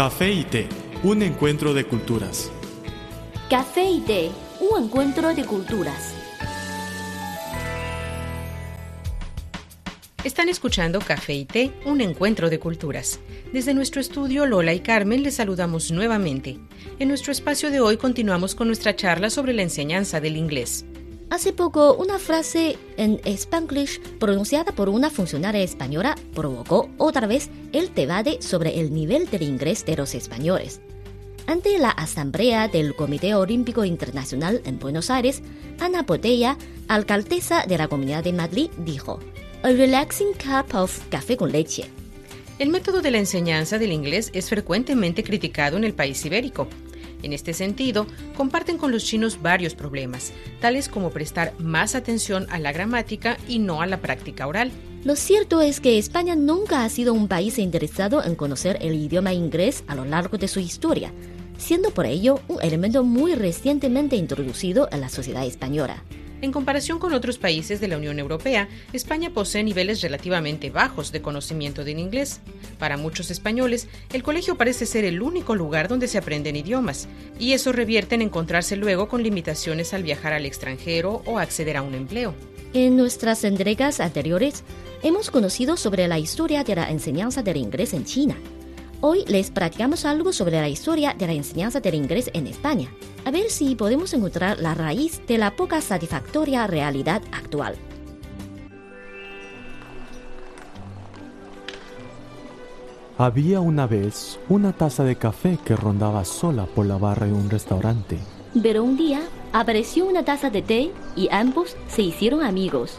Café y té, un encuentro de culturas. Café y té, un encuentro de culturas. Están escuchando Café y Té, un encuentro de culturas. Desde nuestro estudio, Lola y Carmen les saludamos nuevamente. En nuestro espacio de hoy continuamos con nuestra charla sobre la enseñanza del inglés. Hace poco, una frase en Spanglish pronunciada por una funcionaria española provocó otra vez el debate sobre el nivel del inglés de los españoles. Ante la asamblea del Comité Olímpico Internacional en Buenos Aires, Ana Botella, alcaldesa de la Comunidad de Madrid, dijo: A relaxing cup of café con leche. El método de la enseñanza del inglés es frecuentemente criticado en el país ibérico. En este sentido, comparten con los chinos varios problemas, tales como prestar más atención a la gramática y no a la práctica oral. Lo cierto es que España nunca ha sido un país interesado en conocer el idioma inglés a lo largo de su historia, siendo por ello un elemento muy recientemente introducido en la sociedad española. En comparación con otros países de la Unión Europea, España posee niveles relativamente bajos de conocimiento del inglés. Para muchos españoles, el colegio parece ser el único lugar donde se aprenden idiomas, y eso revierte en encontrarse luego con limitaciones al viajar al extranjero o acceder a un empleo. En nuestras entregas anteriores, hemos conocido sobre la historia de la enseñanza del inglés en China. Hoy les platicamos algo sobre la historia de la enseñanza del inglés en España, a ver si podemos encontrar la raíz de la poca satisfactoria realidad actual. Había una vez una taza de café que rondaba sola por la barra de un restaurante. Pero un día apareció una taza de té y ambos se hicieron amigos.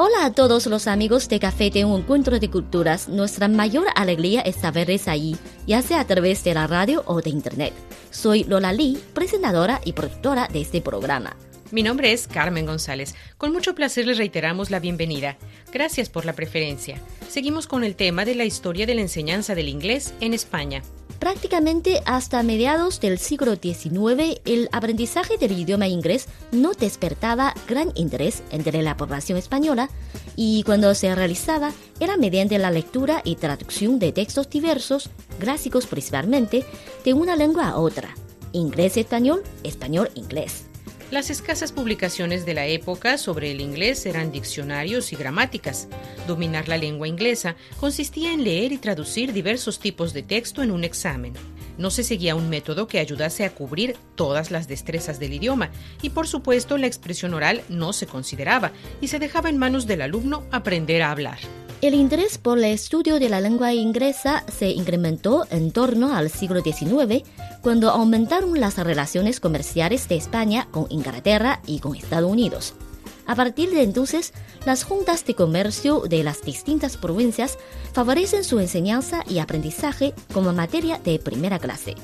Hola a todos los amigos de Café de un Encuentro de Culturas. Nuestra mayor alegría es saberles ahí, ya sea a través de la radio o de internet. Soy Lola Lee, presentadora y productora de este programa. Mi nombre es Carmen González. Con mucho placer les reiteramos la bienvenida. Gracias por la preferencia. Seguimos con el tema de la historia de la enseñanza del inglés en España. Prácticamente hasta mediados del siglo XIX, el aprendizaje del idioma inglés no despertaba gran interés entre la población española y cuando se realizaba era mediante la lectura y traducción de textos diversos, clásicos principalmente, de una lengua a otra, inglés-español, español-inglés. Las escasas publicaciones de la época sobre el inglés eran diccionarios y gramáticas. Dominar la lengua inglesa consistía en leer y traducir diversos tipos de texto en un examen. No se seguía un método que ayudase a cubrir todas las destrezas del idioma y por supuesto la expresión oral no se consideraba y se dejaba en manos del alumno aprender a hablar. El interés por el estudio de la lengua inglesa se incrementó en torno al siglo XIX, cuando aumentaron las relaciones comerciales de España con Inglaterra y con Estados Unidos. A partir de entonces, las juntas de comercio de las distintas provincias favorecen su enseñanza y aprendizaje como materia de primera clase.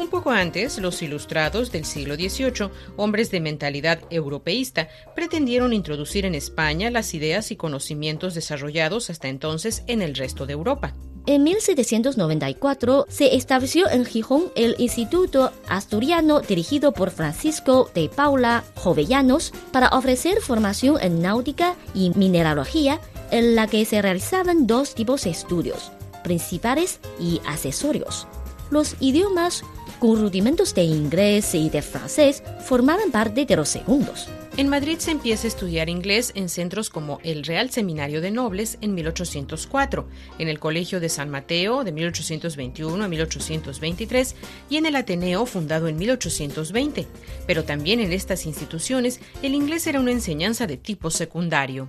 Un poco antes, los ilustrados del siglo XVIII, hombres de mentalidad europeísta, pretendieron introducir en España las ideas y conocimientos desarrollados hasta entonces en el resto de Europa. En 1794 se estableció en Gijón el Instituto Asturiano dirigido por Francisco de Paula Jovellanos para ofrecer formación en náutica y mineralogía en la que se realizaban dos tipos de estudios, principales y accesorios. Los idiomas con rudimentos de inglés y de francés formaban parte de los segundos. En Madrid se empieza a estudiar inglés en centros como el Real Seminario de Nobles en 1804, en el Colegio de San Mateo de 1821 a 1823 y en el Ateneo fundado en 1820. Pero también en estas instituciones el inglés era una enseñanza de tipo secundario.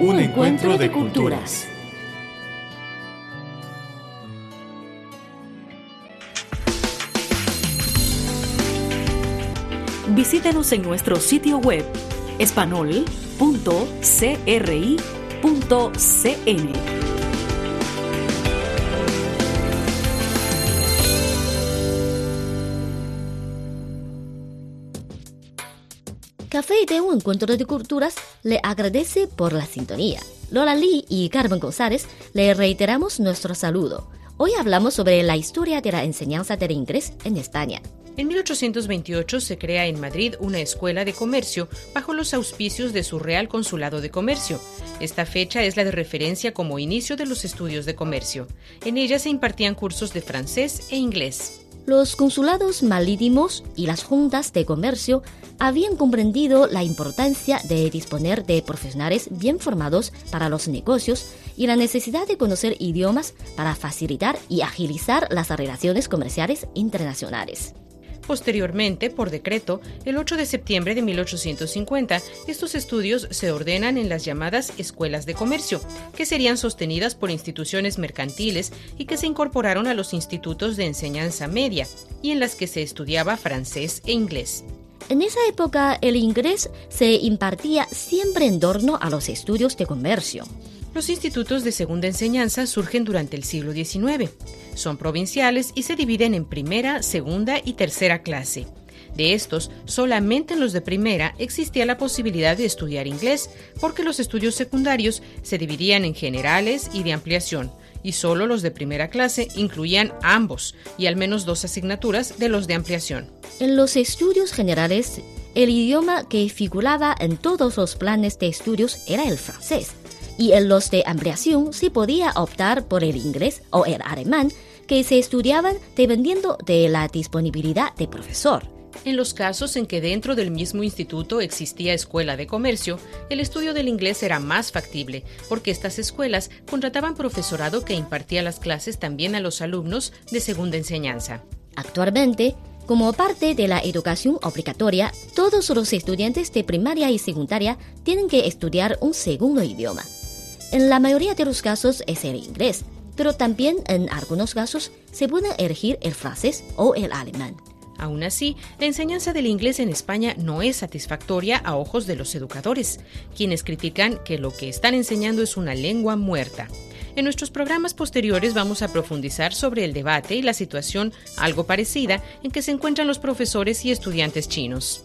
un encuentro de culturas. Visítenos en nuestro sitio web espanol.cri.cn. Café y Té, un encuentro de culturas, le agradece por la sintonía. Lola Lee y Carmen González le reiteramos nuestro saludo. Hoy hablamos sobre la historia de la enseñanza del inglés en España. En 1828 se crea en Madrid una escuela de comercio bajo los auspicios de su Real Consulado de Comercio. Esta fecha es la de referencia como inicio de los estudios de comercio. En ella se impartían cursos de francés e inglés. Los consulados marítimos y las juntas de comercio habían comprendido la importancia de disponer de profesionales bien formados para los negocios y la necesidad de conocer idiomas para facilitar y agilizar las relaciones comerciales internacionales. Posteriormente, por decreto, el 8 de septiembre de 1850, estos estudios se ordenan en las llamadas escuelas de comercio, que serían sostenidas por instituciones mercantiles y que se incorporaron a los institutos de enseñanza media, y en las que se estudiaba francés e inglés. En esa época, el inglés se impartía siempre en torno a los estudios de comercio. Los institutos de segunda enseñanza surgen durante el siglo XIX. Son provinciales y se dividen en primera, segunda y tercera clase. De estos, solamente en los de primera existía la posibilidad de estudiar inglés, porque los estudios secundarios se dividían en generales y de ampliación, y solo los de primera clase incluían ambos y al menos dos asignaturas de los de ampliación. En los estudios generales, el idioma que figuraba en todos los planes de estudios era el francés y en los de ampliación se podía optar por el inglés o el alemán, que se estudiaban dependiendo de la disponibilidad de profesor. En los casos en que dentro del mismo instituto existía escuela de comercio, el estudio del inglés era más factible, porque estas escuelas contrataban profesorado que impartía las clases también a los alumnos de segunda enseñanza. Actualmente, como parte de la educación obligatoria, todos los estudiantes de primaria y secundaria tienen que estudiar un segundo idioma. En la mayoría de los casos es el inglés, pero también en algunos casos se puede elegir el francés o el alemán. Aún así, la enseñanza del inglés en España no es satisfactoria a ojos de los educadores, quienes critican que lo que están enseñando es una lengua muerta. En nuestros programas posteriores vamos a profundizar sobre el debate y la situación algo parecida en que se encuentran los profesores y estudiantes chinos.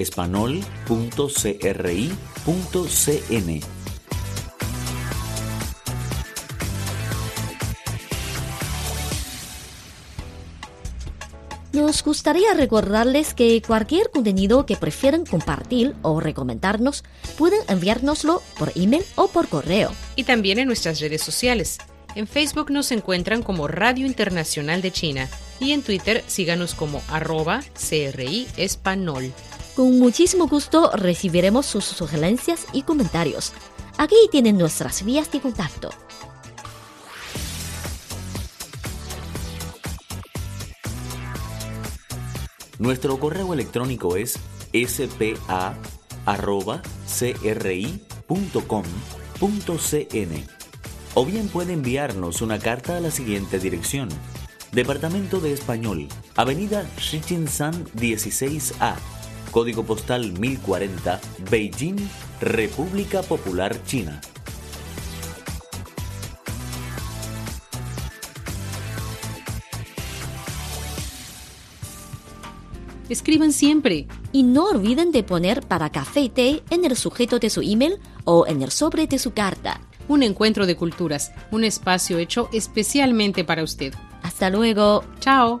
espanol.cri.cn. Nos gustaría recordarles que cualquier contenido que prefieran compartir o recomendarnos pueden enviárnoslo por email o por correo. Y también en nuestras redes sociales. En Facebook nos encuentran como Radio Internacional de China y en Twitter síganos como arroba CRI Espanol. Con muchísimo gusto recibiremos sus sugerencias y comentarios. Aquí tienen nuestras vías de contacto. Nuestro correo electrónico es spa.cri.com.cn o bien puede enviarnos una carta a la siguiente dirección. Departamento de Español, Avenida San 16A, Código Postal 1040, Beijing, República Popular China. Escriban siempre. Y no olviden de poner para café y té en el sujeto de su email o en el sobre de su carta. Un encuentro de culturas, un espacio hecho especialmente para usted. Hasta luego. Chao.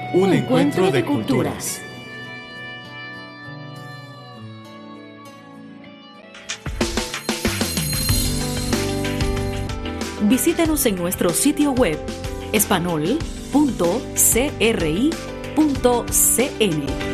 un encuentro de culturas. Visítenos en nuestro sitio web espanol.cri.cn.